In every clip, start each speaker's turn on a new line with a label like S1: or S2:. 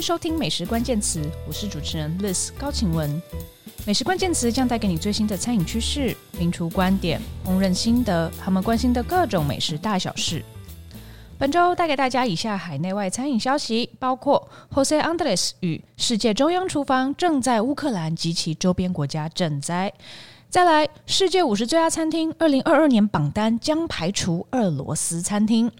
S1: 收听美食关键词，我是主持人 Liz 高晴雯。美食关键词将带给你最新的餐饮趋势、名厨观点、烹饪心得，他们关心的各种美食大小事。本周带给大家以下海内外餐饮消息，包括 Jose Andres 与世界中央厨房正在乌克兰及其周边国家赈灾。再来，世界五十最佳餐厅二零二二年榜单将排除俄罗斯餐厅。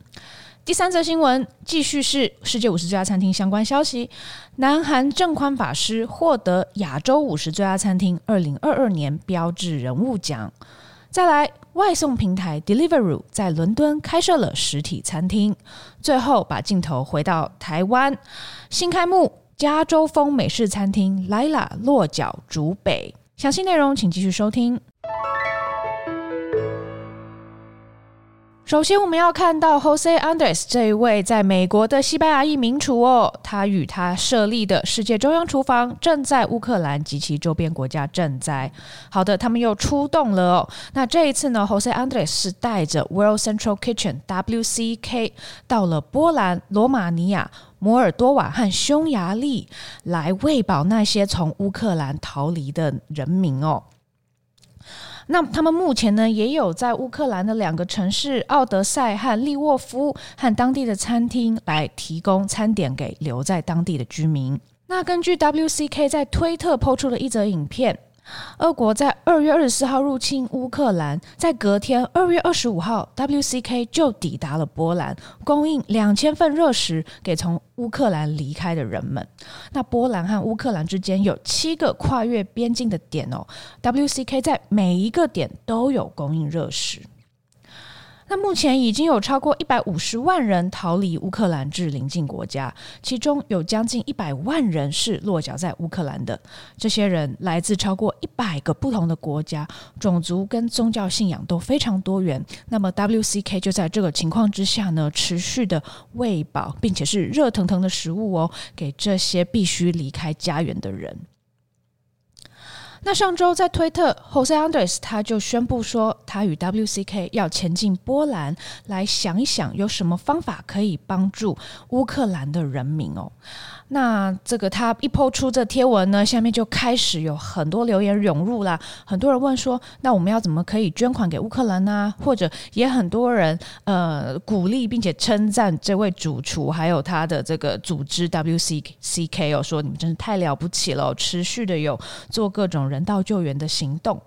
S1: 第三则新闻继续是世界五十最佳餐厅相关消息。南韩正宽法师获得亚洲五十最佳餐厅二零二二年标志人物奖。再来，外送平台 Deliveroo 在伦敦开设了实体餐厅。最后，把镜头回到台湾，新开幕加州风美式餐厅 Lila 落脚竹北。详细内容请继续收听。首先，我们要看到 Jose Andres 这一位在美国的西班牙裔名厨哦，他与他设立的世界中央厨房正在乌克兰及其周边国家賑灾。好的，他们又出动了哦。那这一次呢，Jose Andres 是带着 World Central Kitchen WCK 到了波兰、罗马尼亚、摩尔多瓦和匈牙利，来喂饱那些从乌克兰逃离的人民哦。那他们目前呢，也有在乌克兰的两个城市奥德赛和利沃夫和当地的餐厅来提供餐点给留在当地的居民。那根据 WCK 在推特抛出的一则影片。俄国在二月二十四号入侵乌克兰，在隔天二月二十五号，WCK 就抵达了波兰，供应两千份热食给从乌克兰离开的人们。那波兰和乌克兰之间有七个跨越边境的点哦，WCK 在每一个点都有供应热食。那目前已经有超过一百五十万人逃离乌克兰至邻近国家，其中有将近一百万人是落脚在乌克兰的。这些人来自超过一百个不同的国家，种族跟宗教信仰都非常多元。那么 WCK 就在这个情况之下呢，持续的喂饱，并且是热腾腾的食物哦，给这些必须离开家园的人。那上周在推特，Jose Andres 他就宣布说，他与 WCK 要前进波兰，来想一想有什么方法可以帮助乌克兰的人民哦。那这个他一抛出这贴文呢，下面就开始有很多留言涌入啦。很多人问说，那我们要怎么可以捐款给乌克兰呢？或者也很多人呃鼓励并且称赞这位主厨，还有他的这个组织 WCCK 哦，说你们真是太了不起了，持续的有做各种人道救援的行动。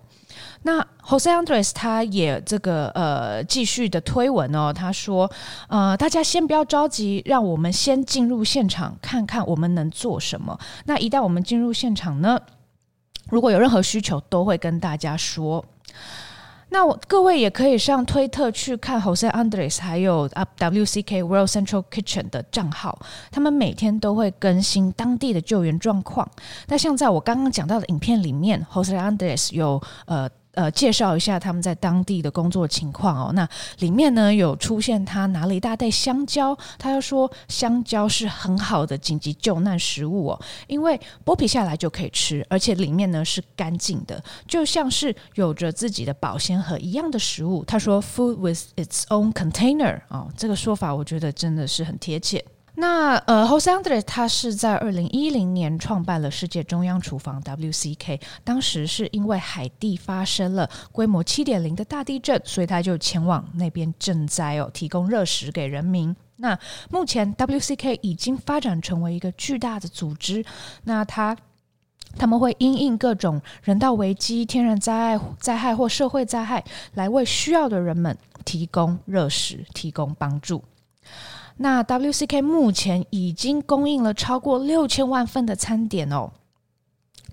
S1: 那 Jose Andres 他也这个呃继续的推文哦，他说呃大家先不要着急，让我们先进入现场看看我们能做什么。那一旦我们进入现场呢，如果有任何需求，都会跟大家说。那我各位也可以上推特去看 Jose Andres 还有 WCK World Central Kitchen 的账号，他们每天都会更新当地的救援状况。那像在我刚刚讲到的影片里面，Jose Andres 有呃。呃，介绍一下他们在当地的工作情况哦。那里面呢有出现他拿了一大袋香蕉，他又说香蕉是很好的紧急救难食物哦，因为剥皮下来就可以吃，而且里面呢是干净的，就像是有着自己的保鲜盒一样的食物。他说 “food with its own container” 哦，这个说法我觉得真的是很贴切。那呃，Jose Andres 他是在二零一零年创办了世界中央厨房 WCK，当时是因为海地发生了规模七点零的大地震，所以他就前往那边赈灾哦，提供热食给人民。那目前 WCK 已经发展成为一个巨大的组织，那他他们会因应各种人道危机、天然灾害、灾害或社会灾害，来为需要的人们提供热食，提供帮助。那 WCK 目前已经供应了超过六千万份的餐点哦。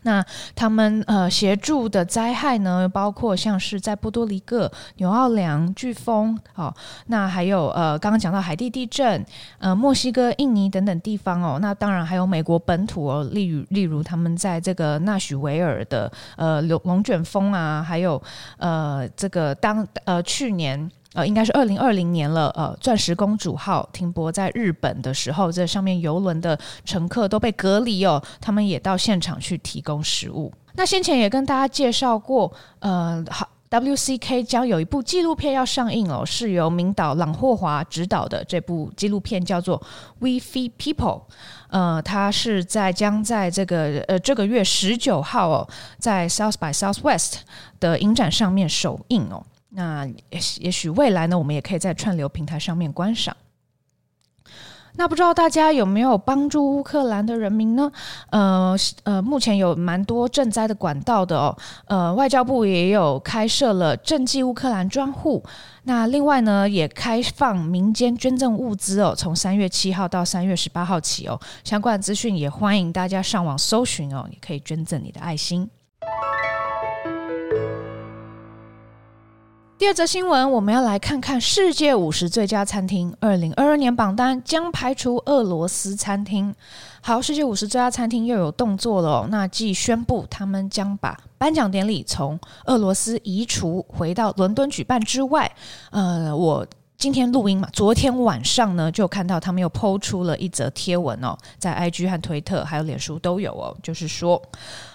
S1: 那他们呃协助的灾害呢，包括像是在波多黎各、纽奥良飓风哦，那还有呃刚刚讲到海地地震、呃墨西哥、印尼等等地方哦。那当然还有美国本土哦，例如例如他们在这个纳许维尔的呃龙龙卷风啊，还有呃这个当呃去年。呃，应该是二零二零年了。呃，钻石公主号停泊在日本的时候，这上面游轮的乘客都被隔离哦，他们也到现场去提供食物。那先前也跟大家介绍过，呃，好。WCK 将有一部纪录片要上映哦，是由名导朗霍华执导的。这部纪录片叫做《We Feed People》，呃，它是在将在这个呃这个月十九号哦，在 South by Southwest 的影展上面首映哦。那也也许未来呢，我们也可以在串流平台上面观赏。那不知道大家有没有帮助乌克兰的人民呢？呃呃，目前有蛮多赈灾的管道的哦。呃，外交部也有开设了赈济乌克兰专户。那另外呢，也开放民间捐赠物资哦，从三月七号到三月十八号起哦。相关的资讯也欢迎大家上网搜寻哦，也可以捐赠你的爱心。第二则新闻，我们要来看看世界五十最佳餐厅二零二二年榜单将排除俄罗斯餐厅。好，世界五十最佳餐厅又有动作了。那既宣布他们将把颁奖典礼从俄罗斯移除回到伦敦举办之外，呃，我今天录音嘛，昨天晚上呢就看到他们又 PO 出了一则贴文哦，在 IG 和推特还有脸书都有哦，就是说。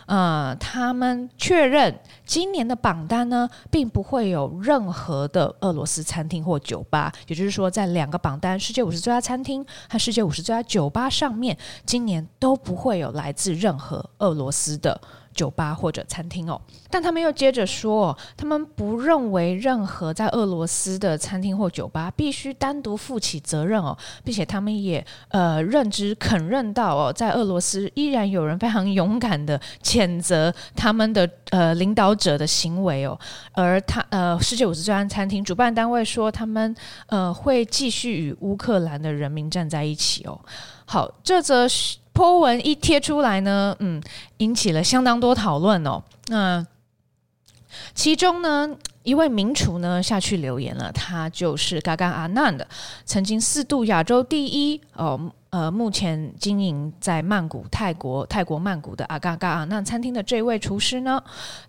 S1: 呃，他们确认今年的榜单呢，并不会有任何的俄罗斯餐厅或酒吧，也就是说，在两个榜单——世界五十最佳餐厅和世界五十最佳酒吧上面，今年都不会有来自任何俄罗斯的。酒吧或者餐厅哦，但他们又接着说，他们不认为任何在俄罗斯的餐厅或酒吧必须单独负起责任哦，并且他们也呃认知肯认到哦，在俄罗斯依然有人非常勇敢的谴责他们的呃领导者的行为哦，而他呃世界五十最佳餐厅主办单位说，他们呃会继续与乌克兰的人民站在一起哦。好，这则 po 文一贴出来呢，嗯，引起了相当多讨论哦。那其中呢，一位名厨呢下去留言了，他就是 Gagan Anand，曾经四度亚洲第一哦，呃，目前经营在曼谷泰国泰国曼谷的阿嘎嘎阿难餐厅的这位厨师呢，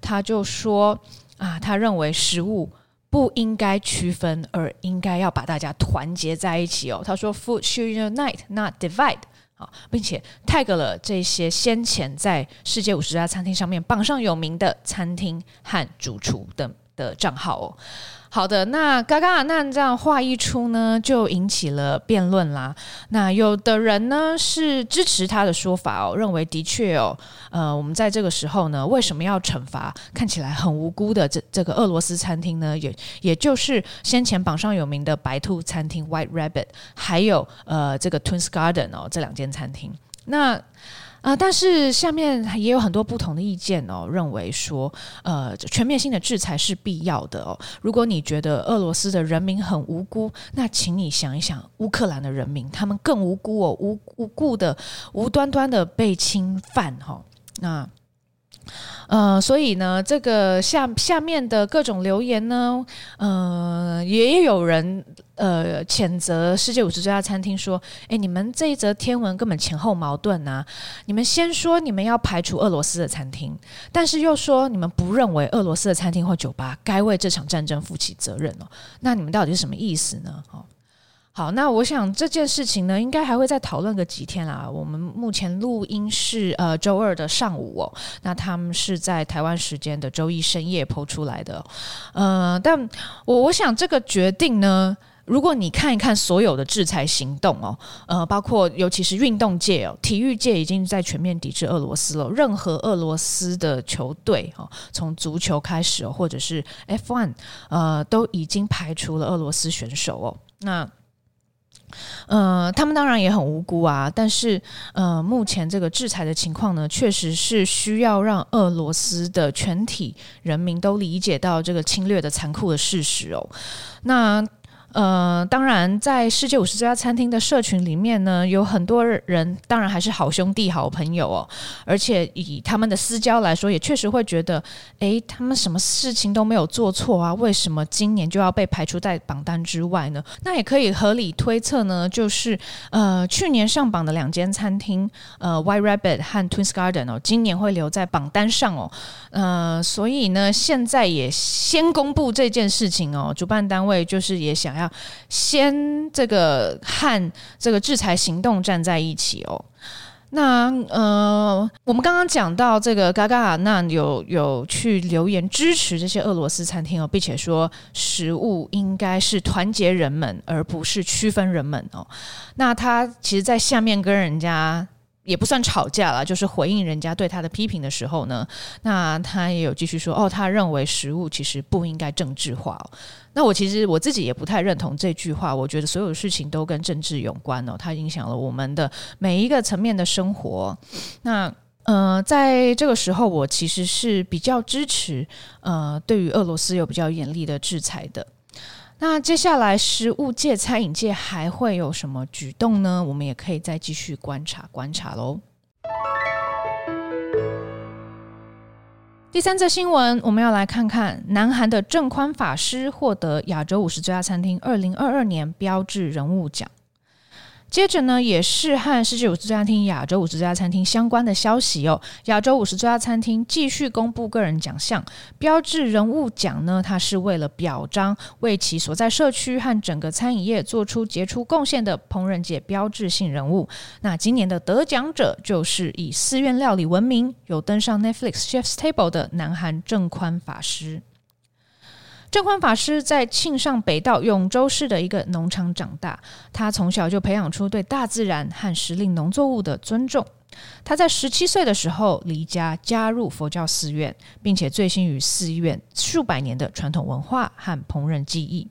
S1: 他就说啊，他认为食物不应该区分，而应该要把大家团结在一起哦。他说，Food should unite, not divide。好，并且 tag 了这些先前在世界五十家餐厅上面榜上有名的餐厅和主厨等。的账号哦。好的，那嘎嘎那这样话一出呢，就引起了辩论啦。那有的人呢是支持他的说法哦，认为的确哦，呃，我们在这个时候呢，为什么要惩罚看起来很无辜的这这个俄罗斯餐厅呢？也也就是先前榜上有名的白兔餐厅 White Rabbit，还有呃这个 Twins Garden 哦，这两间餐厅。那、啊，但是下面也有很多不同的意见哦，认为说，呃，全面性的制裁是必要的哦。如果你觉得俄罗斯的人民很无辜，那请你想一想，乌克兰的人民，他们更无辜哦，无无故的、无端端的被侵犯哈、哦。那。呃，所以呢，这个下下面的各种留言呢，呃，也有人呃谴责世界五十最佳餐厅说，哎，你们这一则天文根本前后矛盾呐、啊！你们先说你们要排除俄罗斯的餐厅，但是又说你们不认为俄罗斯的餐厅或酒吧该为这场战争负起责任哦，那你们到底是什么意思呢？哦。好，那我想这件事情呢，应该还会再讨论个几天啦。我们目前录音是呃周二的上午哦，那他们是在台湾时间的周一深夜抛出来的。呃，但我我想这个决定呢，如果你看一看所有的制裁行动哦，呃，包括尤其是运动界哦，体育界已经在全面抵制俄罗斯了。任何俄罗斯的球队哦，从足球开始哦，或者是 F1，呃，都已经排除了俄罗斯选手哦。那呃，他们当然也很无辜啊，但是呃，目前这个制裁的情况呢，确实是需要让俄罗斯的全体人民都理解到这个侵略的残酷的事实哦。那。呃，当然，在世界五十最佳餐厅的社群里面呢，有很多人，当然还是好兄弟、好朋友哦。而且以他们的私交来说，也确实会觉得，诶，他们什么事情都没有做错啊，为什么今年就要被排除在榜单之外呢？那也可以合理推测呢，就是呃，去年上榜的两间餐厅，呃，White Rabbit 和 Twins Garden 哦，今年会留在榜单上哦。呃，所以呢，现在也先公布这件事情哦，主办单位就是也想要。先这个和这个制裁行动站在一起哦。那呃，我们刚刚讲到这个嘎嘎阿难有有去留言支持这些俄罗斯餐厅哦，并且说食物应该是团结人们，而不是区分人们哦。那他其实，在下面跟人家。也不算吵架了，就是回应人家对他的批评的时候呢，那他也有继续说哦，他认为食物其实不应该政治化哦。那我其实我自己也不太认同这句话，我觉得所有事情都跟政治有关哦，它影响了我们的每一个层面的生活。那呃，在这个时候，我其实是比较支持呃，对于俄罗斯有比较严厉的制裁的。那接下来，食物界、餐饮界还会有什么举动呢？我们也可以再继续观察观察喽。第三则新闻，我们要来看看南韩的正宽法师获得亚洲五十最佳餐厅二零二二年标志人物奖。接着呢，也是和世界五十最佳餐厅、亚洲五十最佳餐厅相关的消息哦。亚洲五十最佳餐厅继续公布个人奖项，标志人物奖呢，它是为了表彰为其所在社区和整个餐饮业做出杰出贡献的烹饪界标志性人物。那今年的得奖者就是以寺院料理闻名、有登上 Netflix Chef's Table 的南韩正宽法师。正宽法师在庆尚北道永州市的一个农场长大，他从小就培养出对大自然和时令农作物的尊重。他在十七岁的时候离家加入佛教寺院，并且醉心于寺院数百年的传统文化和烹饪技艺。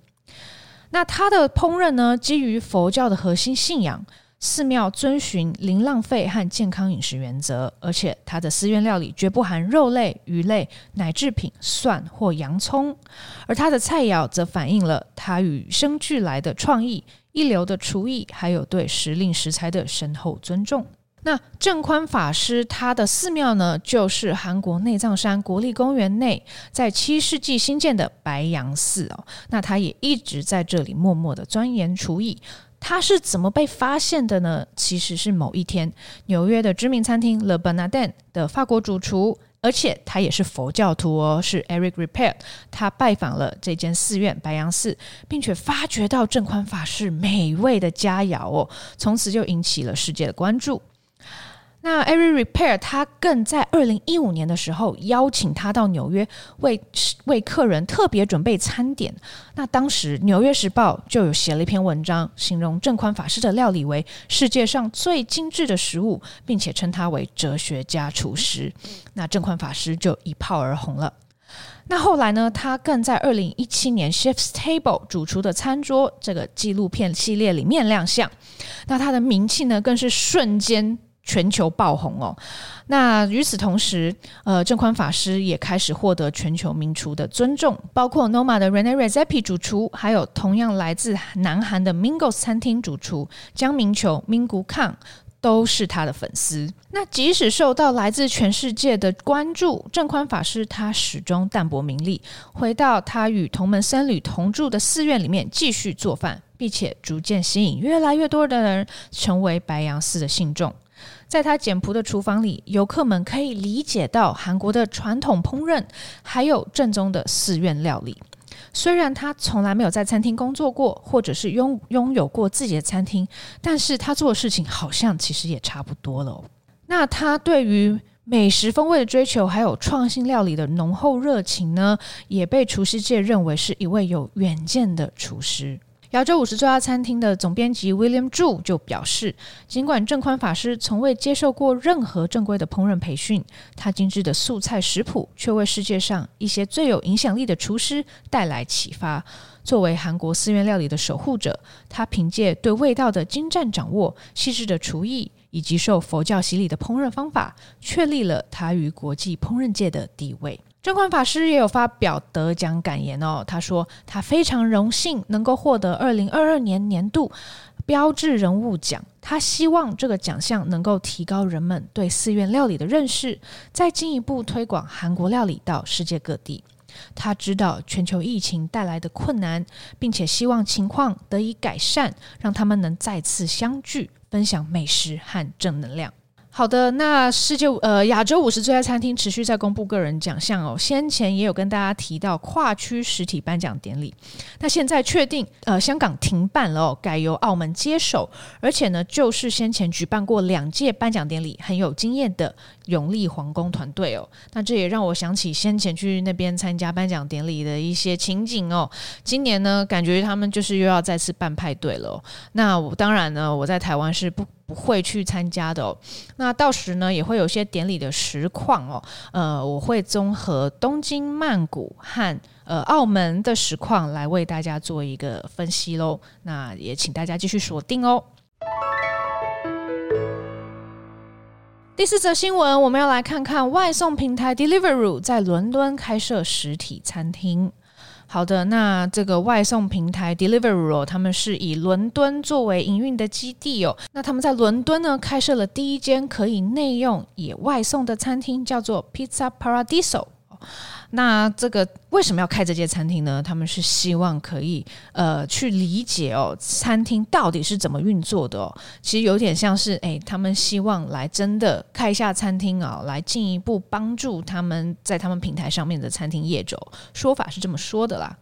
S1: 那他的烹饪呢，基于佛教的核心信仰。寺庙遵循零浪费和健康饮食原则，而且他的寺院料理绝不含肉类、鱼类、奶制品、蒜或洋葱。而他的菜肴则反映了他与生俱来的创意、一流的厨艺，还有对时令食材的深厚尊重。那正宽法师他的寺庙呢，就是韩国内藏山国立公园内在七世纪新建的白杨寺哦。那他也一直在这里默默的钻研厨艺。他是怎么被发现的呢？其实是某一天，纽约的知名餐厅 Le Bernardin 的法国主厨，而且他也是佛教徒哦，是 Eric Repair，。他拜访了这间寺院白杨寺，并且发掘到正宽法师美味的佳肴哦，从此就引起了世界的关注。那 Every Repair 他更在二零一五年的时候邀请他到纽约为为客人特别准备餐点。那当时《纽约时报》就有写了一篇文章，形容正宽法师的料理为世界上最精致的食物，并且称他为哲学家厨师。那正宽法师就一炮而红了。那后来呢，他更在二零一七年《Chef's Table》主厨的餐桌这个纪录片系列里面亮相。那他的名气呢，更是瞬间。全球爆红哦，那与此同时，呃，正宽法师也开始获得全球名厨的尊重，包括 Noma 的 Rene Redzepi 主厨，还有同样来自南韩的 Mingos 餐厅主厨姜明球 Mingu Kang 都是他的粉丝。那即使受到来自全世界的关注，正宽法师他始终淡泊名利，回到他与同门僧侣同住的寺院里面继续做饭，并且逐渐吸引越来越多的人成为白杨寺的信众。在他简朴的厨房里，游客们可以理解到韩国的传统烹饪，还有正宗的寺院料理。虽然他从来没有在餐厅工作过，或者是拥拥有过自己的餐厅，但是他做的事情好像其实也差不多了。那他对于美食风味的追求，还有创新料理的浓厚热情呢，也被厨师界认为是一位有远见的厨师。亚洲五十最佳餐厅的总编辑 William Zhu 就表示，尽管正宽法师从未接受过任何正规的烹饪培训，他精致的素菜食谱却为世界上一些最有影响力的厨师带来启发。作为韩国寺院料理的守护者，他凭借对味道的精湛掌握、细致的厨艺以及受佛教洗礼的烹饪方法，确立了他于国际烹饪界的地位。正宽法师也有发表得奖感言哦，他说他非常荣幸能够获得二零二二年年度标志人物奖，他希望这个奖项能够提高人们对寺院料理的认识，再进一步推广韩国料理到世界各地。他知道全球疫情带来的困难，并且希望情况得以改善，让他们能再次相聚，分享美食和正能量。好的，那世界呃亚洲五十最佳餐厅持续在公布个人奖项哦。先前也有跟大家提到跨区实体颁奖典礼，那现在确定呃香港停办了哦，改由澳门接手，而且呢就是先前举办过两届颁奖典礼很有经验的永利皇宫团队哦。那这也让我想起先前去那边参加颁奖典礼的一些情景哦。今年呢，感觉他们就是又要再次办派对了。那我当然呢，我在台湾是不。不会去参加的哦。那到时呢，也会有些典礼的实况哦。呃，我会综合东京、曼谷和呃澳门的实况来为大家做一个分析喽。那也请大家继续锁定哦。第四则新闻，我们要来看看外送平台 Deliveroo 在伦敦开设实体餐厅。好的，那这个外送平台 Deliveroo，他们是以伦敦作为营运的基地哦。那他们在伦敦呢，开设了第一间可以内用也外送的餐厅，叫做 Pizza Paradiso。那这个为什么要开这间餐厅呢？他们是希望可以呃去理解哦，餐厅到底是怎么运作的哦。其实有点像是诶，他们希望来真的开一下餐厅啊，来进一步帮助他们在他们平台上面的餐厅业主。说法是这么说的啦。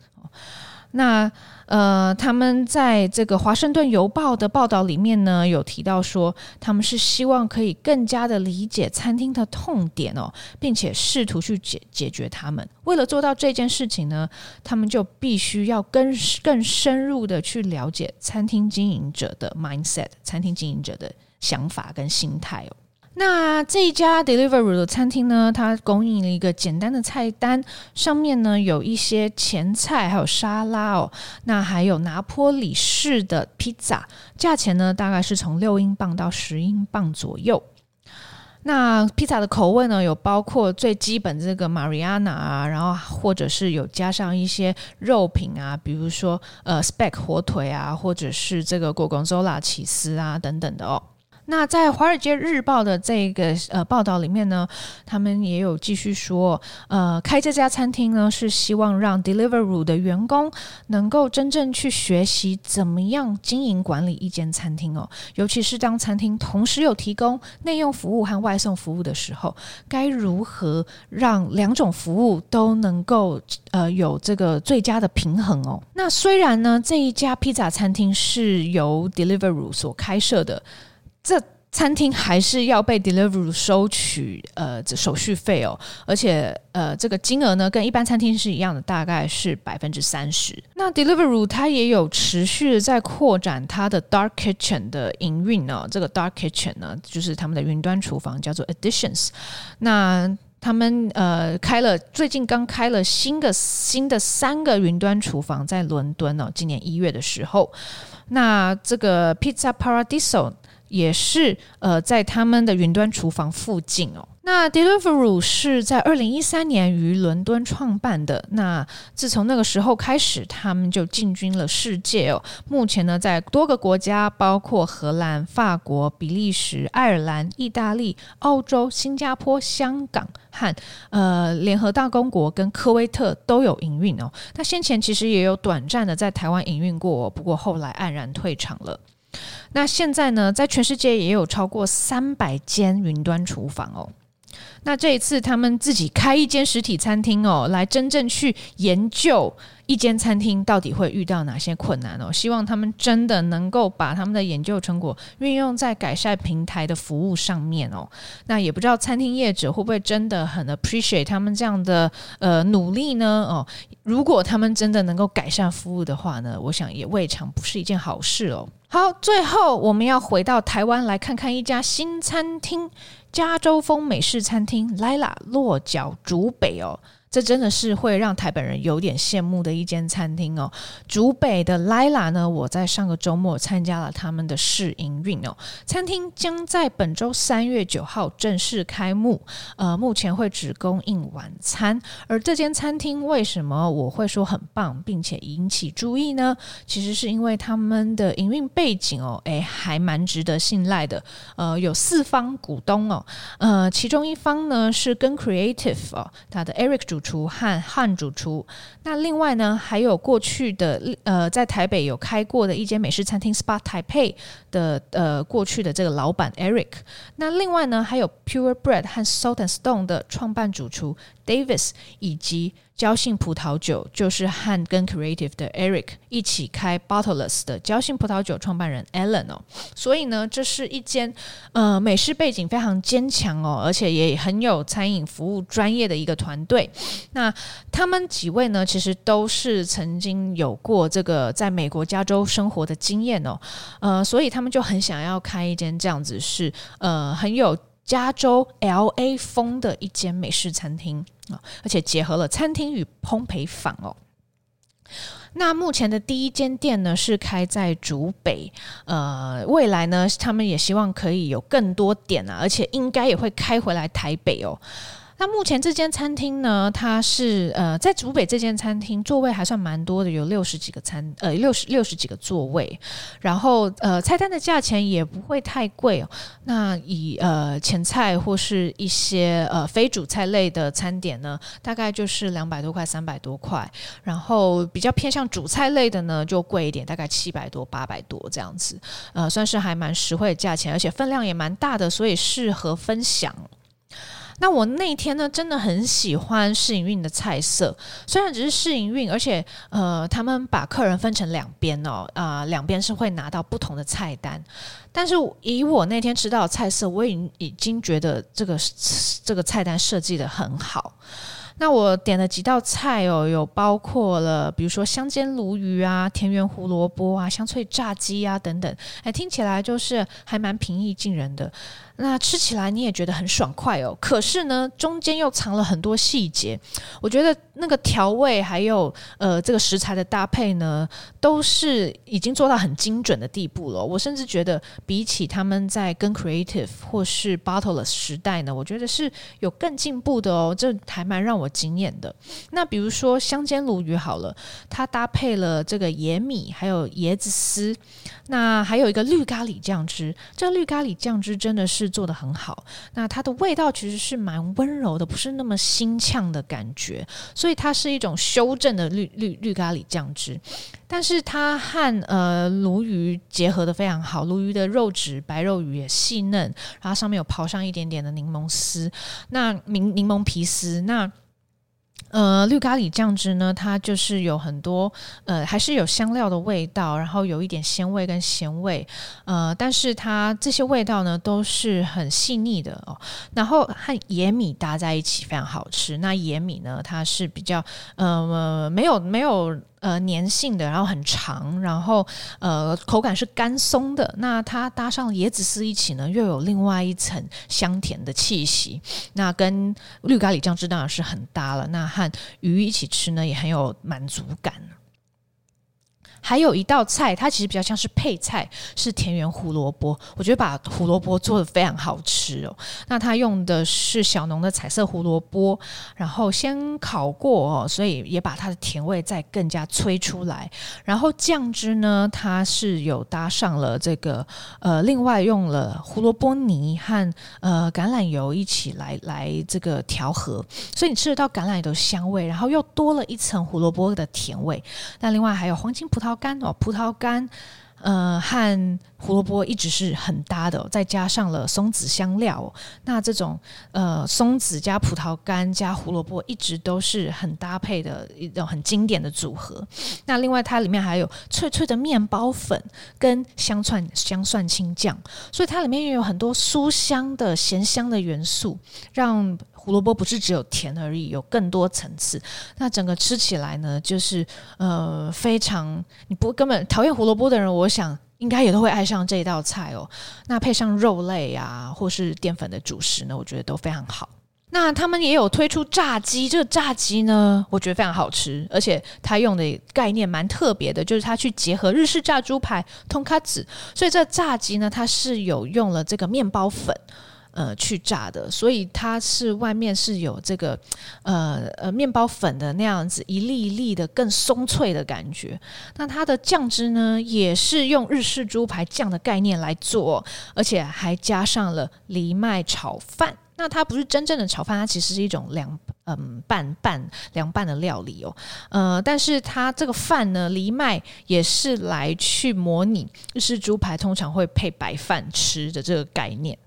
S1: 那呃，他们在这个《华盛顿邮报》的报道里面呢，有提到说，他们是希望可以更加的理解餐厅的痛点哦，并且试图去解解决他们。为了做到这件事情呢，他们就必须要更更深入的去了解餐厅经营者的 mindset，餐厅经营者的想法跟心态哦。那这一家 Deliveroo 的餐厅呢，它供应了一个简单的菜单，上面呢有一些前菜，还有沙拉哦。那还有拿坡里式的披萨，价钱呢大概是从六英镑到十英镑左右。那披萨的口味呢，有包括最基本这个 Mariana 啊，然后或者是有加上一些肉品啊，比如说呃 Speck 火腿啊，或者是这个 Gorgonzola 起司啊等等的哦。那在《华尔街日报》的这个呃报道里面呢，他们也有继续说，呃，开这家餐厅呢是希望让 Deliveroo 的员工能够真正去学习怎么样经营管理一间餐厅哦，尤其是当餐厅同时有提供内用服务和外送服务的时候，该如何让两种服务都能够呃有这个最佳的平衡哦。那虽然呢，这一家披萨餐厅是由 Deliveroo 所开设的。这餐厅还是要被 Deliveroo 收取呃这手续费哦，而且呃这个金额呢跟一般餐厅是一样的，大概是百分之三十。那 Deliveroo 它也有持续在扩展它的 Dark Kitchen 的营运、哦。这个 Dark Kitchen 呢，就是他们的云端厨房，叫做 Additions。那他们呃开了最近刚开了新的新的三个云端厨房在伦敦哦，今年一月的时候。那这个 Pizza Paradiso。也是呃，在他们的云端厨房附近哦。那 Deliveroo 是在二零一三年于伦敦创办的。那自从那个时候开始，他们就进军了世界哦。目前呢，在多个国家，包括荷兰、法国、比利时、爱尔兰、意大利、澳洲、新加坡、香港和呃联合大公国跟科威特都有营运哦。那先前其实也有短暂的在台湾营运过，不过后来黯然退场了。那现在呢，在全世界也有超过三百间云端厨房哦。那这一次他们自己开一间实体餐厅哦，来真正去研究一间餐厅到底会遇到哪些困难哦。希望他们真的能够把他们的研究成果运用在改善平台的服务上面哦。那也不知道餐厅业者会不会真的很 appreciate 他们这样的呃努力呢？哦，如果他们真的能够改善服务的话呢，我想也未尝不是一件好事哦。好，最后我们要回到台湾来看看一家新餐厅——加州风美式餐厅 Lila 落脚竹北哦。这真的是会让台北人有点羡慕的一间餐厅哦。竹北的 Lila 呢，我在上个周末参加了他们的试营运哦。餐厅将在本周三月九号正式开幕，呃，目前会只供应晚餐。而这间餐厅为什么我会说很棒，并且引起注意呢？其实是因为他们的营运背景哦，诶，还蛮值得信赖的。呃，有四方股东哦，呃，其中一方呢是跟 Creative 哦，他的 Eric 主。厨和汉主厨。那另外呢，还有过去的呃，在台北有开过的一间美式餐厅 Spot Taipei 的呃过去的这个老板 Eric。那另外呢，还有 Pure Bread 和 Salt and Stone 的创办主厨 Davis 以及。交信葡萄酒就是和跟 Creative 的 Eric 一起开 Bottleless 的交信葡萄酒创办人 Alan 哦，所以呢，这是一间呃美式背景非常坚强哦，而且也很有餐饮服务专业的一个团队。那他们几位呢，其实都是曾经有过这个在美国加州生活的经验哦，呃，所以他们就很想要开一间这样子是呃很有。加州 LA 风的一间美式餐厅而且结合了餐厅与烘焙坊哦。那目前的第一间店呢，是开在竹北，呃，未来呢，他们也希望可以有更多点啊，而且应该也会开回来台北哦。那目前这间餐厅呢，它是呃在竹北这间餐厅座位还算蛮多的，有六十几个餐呃六十六十几个座位，然后呃菜单的价钱也不会太贵哦。那以呃前菜或是一些呃非主菜类的餐点呢，大概就是两百多块、三百多块，然后比较偏向主菜类的呢就贵一点，大概七百多、八百多这样子，呃算是还蛮实惠的价钱，而且分量也蛮大的，所以适合分享。那我那天呢，真的很喜欢试营运的菜色，虽然只是试营运，而且呃，他们把客人分成两边哦，啊、两边是会拿到不同的菜单，但是以我那天吃到的菜色，我已经已经觉得这个这个菜单设计得很好。那我点了几道菜哦，有包括了，比如说香煎鲈鱼啊、田园胡萝卜啊、香脆炸鸡啊等等，哎，听起来就是还蛮平易近人的。那吃起来你也觉得很爽快哦，可是呢，中间又藏了很多细节。我觉得那个调味还有呃这个食材的搭配呢，都是已经做到很精准的地步了。我甚至觉得比起他们在跟 Creative 或是 bottle 的时代呢，我觉得是有更进步的哦。这还蛮让我惊艳的。那比如说香煎鲈鱼好了，它搭配了这个野米还有椰子丝，那还有一个绿咖喱酱汁。这个绿咖喱酱汁真的是。做得很好，那它的味道其实是蛮温柔的，不是那么辛呛的感觉，所以它是一种修正的绿绿绿咖喱酱汁，但是它和呃鲈鱼结合得非常好，鲈鱼的肉质白肉鱼也细嫩，然后上面有刨上一点点的柠檬丝，那柠柠檬皮丝那。呃，绿咖喱酱汁呢，它就是有很多呃，还是有香料的味道，然后有一点鲜味跟咸味，呃，但是它这些味道呢都是很细腻的哦。然后和野米搭在一起非常好吃。那野米呢，它是比较呃没有没有。呃，粘性的，然后很长，然后呃，口感是干松的。那它搭上椰子丝一起呢，又有另外一层香甜的气息。那跟绿咖喱酱汁当然是很搭了。那和鱼一起吃呢，也很有满足感。还有一道菜，它其实比较像是配菜，是田园胡萝卜。我觉得把胡萝卜做的非常好吃哦。那它用的是小农的彩色胡萝卜，然后先烤过哦，所以也把它的甜味再更加催出来。然后酱汁呢，它是有搭上了这个呃，另外用了胡萝卜泥和呃橄榄油一起来来这个调和，所以你吃得到橄榄油的香味，然后又多了一层胡萝卜的甜味。那另外还有黄金葡萄。葡萄干哦，葡萄干，呃，和胡萝卜一直是很搭的，再加上了松子香料，那这种呃松子加葡萄干加胡萝卜，一直都是很搭配的一种很经典的组合。那另外它里面还有脆脆的面包粉跟香蒜香蒜青酱，所以它里面也有很多酥香的咸香的元素，让。胡萝卜不是只有甜而已，有更多层次。那整个吃起来呢，就是呃非常你不根本讨厌胡萝卜的人，我想应该也都会爱上这道菜哦。那配上肉类啊，或是淀粉的主食呢，我觉得都非常好。那他们也有推出炸鸡，这个炸鸡呢，我觉得非常好吃，而且它用的概念蛮特别的，就是它去结合日式炸猪排、通卡子，所以这炸鸡呢，它是有用了这个面包粉。呃，去炸的，所以它是外面是有这个 呃呃面包粉的那样子一粒一粒的更松脆的感觉。那它的酱汁呢，也是用日式猪排酱的概念来做，而且还加上了藜麦炒饭。那它不是真正的炒饭，它其实是一种凉嗯拌拌凉拌的料理哦。呃，但是它这个饭呢，藜麦也是来去模拟日式猪排通常会配白饭吃的这个概念。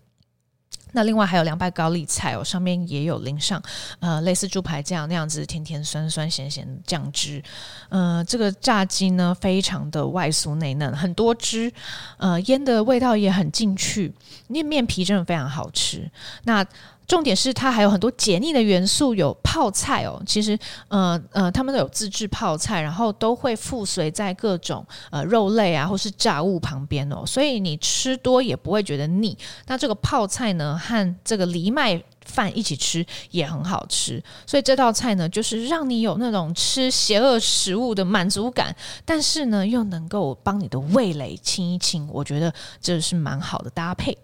S1: 那另外还有凉拌高丽菜哦，上面也有淋上呃类似猪排酱那样子甜甜酸酸咸咸酱汁，呃，这个炸鸡呢非常的外酥内嫩，很多汁，呃，腌的味道也很进去，那面皮真的非常好吃。那重点是它还有很多解腻的元素，有泡菜哦。其实，呃呃，他们都有自制泡菜，然后都会附随在各种呃肉类啊或是炸物旁边哦，所以你吃多也不会觉得腻。那这个泡菜呢，和这个藜麦饭一起吃也很好吃。所以这道菜呢，就是让你有那种吃邪恶食物的满足感，但是呢，又能够帮你的味蕾清一清。我觉得这是蛮好的搭配。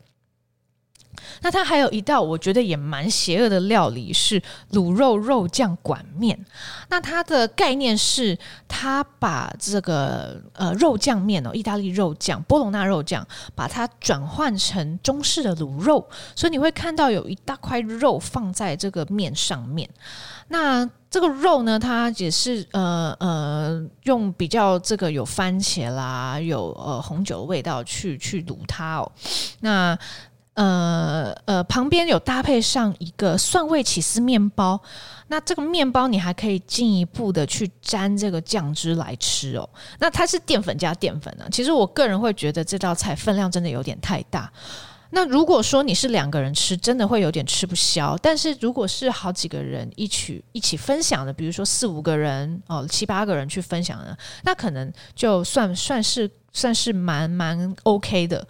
S1: 那它还有一道我觉得也蛮邪恶的料理是卤肉肉酱管面。那它的概念是，它把这个呃肉酱面哦，意大利肉酱、波隆纳肉酱，把它转换成中式的卤肉，所以你会看到有一大块肉放在这个面上面。那这个肉呢，它也是呃呃用比较这个有番茄啦，有呃红酒的味道去去卤它哦。那呃呃，旁边有搭配上一个蒜味起司面包，那这个面包你还可以进一步的去沾这个酱汁来吃哦。那它是淀粉加淀粉呢，其实我个人会觉得这道菜分量真的有点太大。那如果说你是两个人吃，真的会有点吃不消。但是如果是好几个人一起一起分享的，比如说四五个人哦，七八个人去分享的，那可能就算算是算是蛮蛮 OK 的。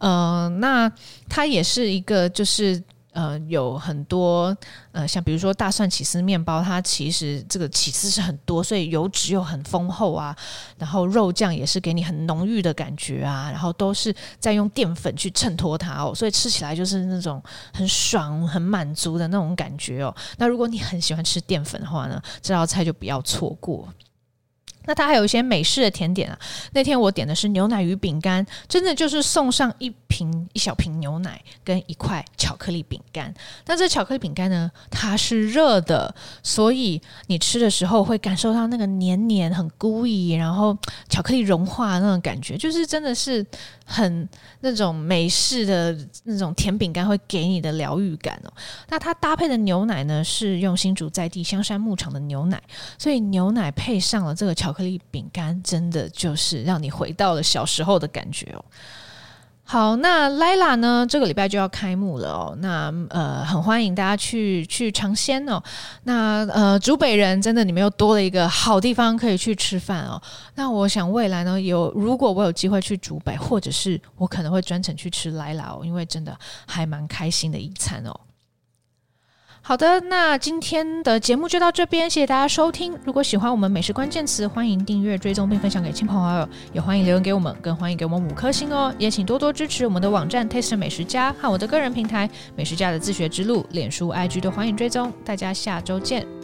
S1: 呃，那它也是一个，就是呃，有很多呃，像比如说大蒜起司面包，它其实这个起司是很多，所以油脂又很丰厚啊。然后肉酱也是给你很浓郁的感觉啊，然后都是在用淀粉去衬托它哦，所以吃起来就是那种很爽、很满足的那种感觉哦。那如果你很喜欢吃淀粉的话呢，这道菜就不要错过。那它还有一些美式的甜点啊。那天我点的是牛奶与饼干，真的就是送上一瓶一小瓶牛奶跟一块巧克力饼干。但这巧克力饼干呢，它是热的，所以你吃的时候会感受到那个黏黏、很 gooey 然后巧克力融化那种感觉，就是真的是很那种美式的那种甜饼干会给你的疗愈感哦。那它搭配的牛奶呢，是用新竹在地香山牧场的牛奶，所以牛奶配上了这个巧克力饼干，真的就是让你回到了小时候的感觉哦。好，那莱拉呢？这个礼拜就要开幕了哦。那呃，很欢迎大家去去尝鲜哦。那呃，竹北人真的你们又多了一个好地方可以去吃饭哦。那我想未来呢，有如果我有机会去竹北，或者是我可能会专程去吃莱拉哦，因为真的还蛮开心的一餐哦。好的，那今天的节目就到这边，谢谢大家收听。如果喜欢我们美食关键词，欢迎订阅、追踪并分享给亲朋好友，也欢迎留言给我们，更欢迎给我们五颗星哦。也请多多支持我们的网站 Taste 美食家和我的个人平台美食家的自学之路，脸书、IG 都欢迎追踪。大家下周见。